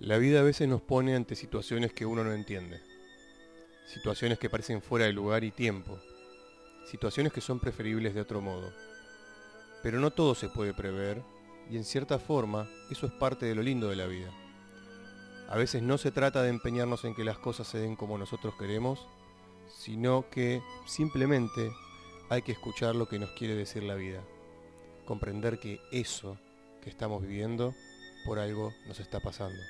La vida a veces nos pone ante situaciones que uno no entiende. Situaciones que parecen fuera de lugar y tiempo. Situaciones que son preferibles de otro modo. Pero no todo se puede prever y en cierta forma eso es parte de lo lindo de la vida. A veces no se trata de empeñarnos en que las cosas se den como nosotros queremos, sino que simplemente hay que escuchar lo que nos quiere decir la vida. Comprender que eso que estamos viviendo por algo nos está pasando.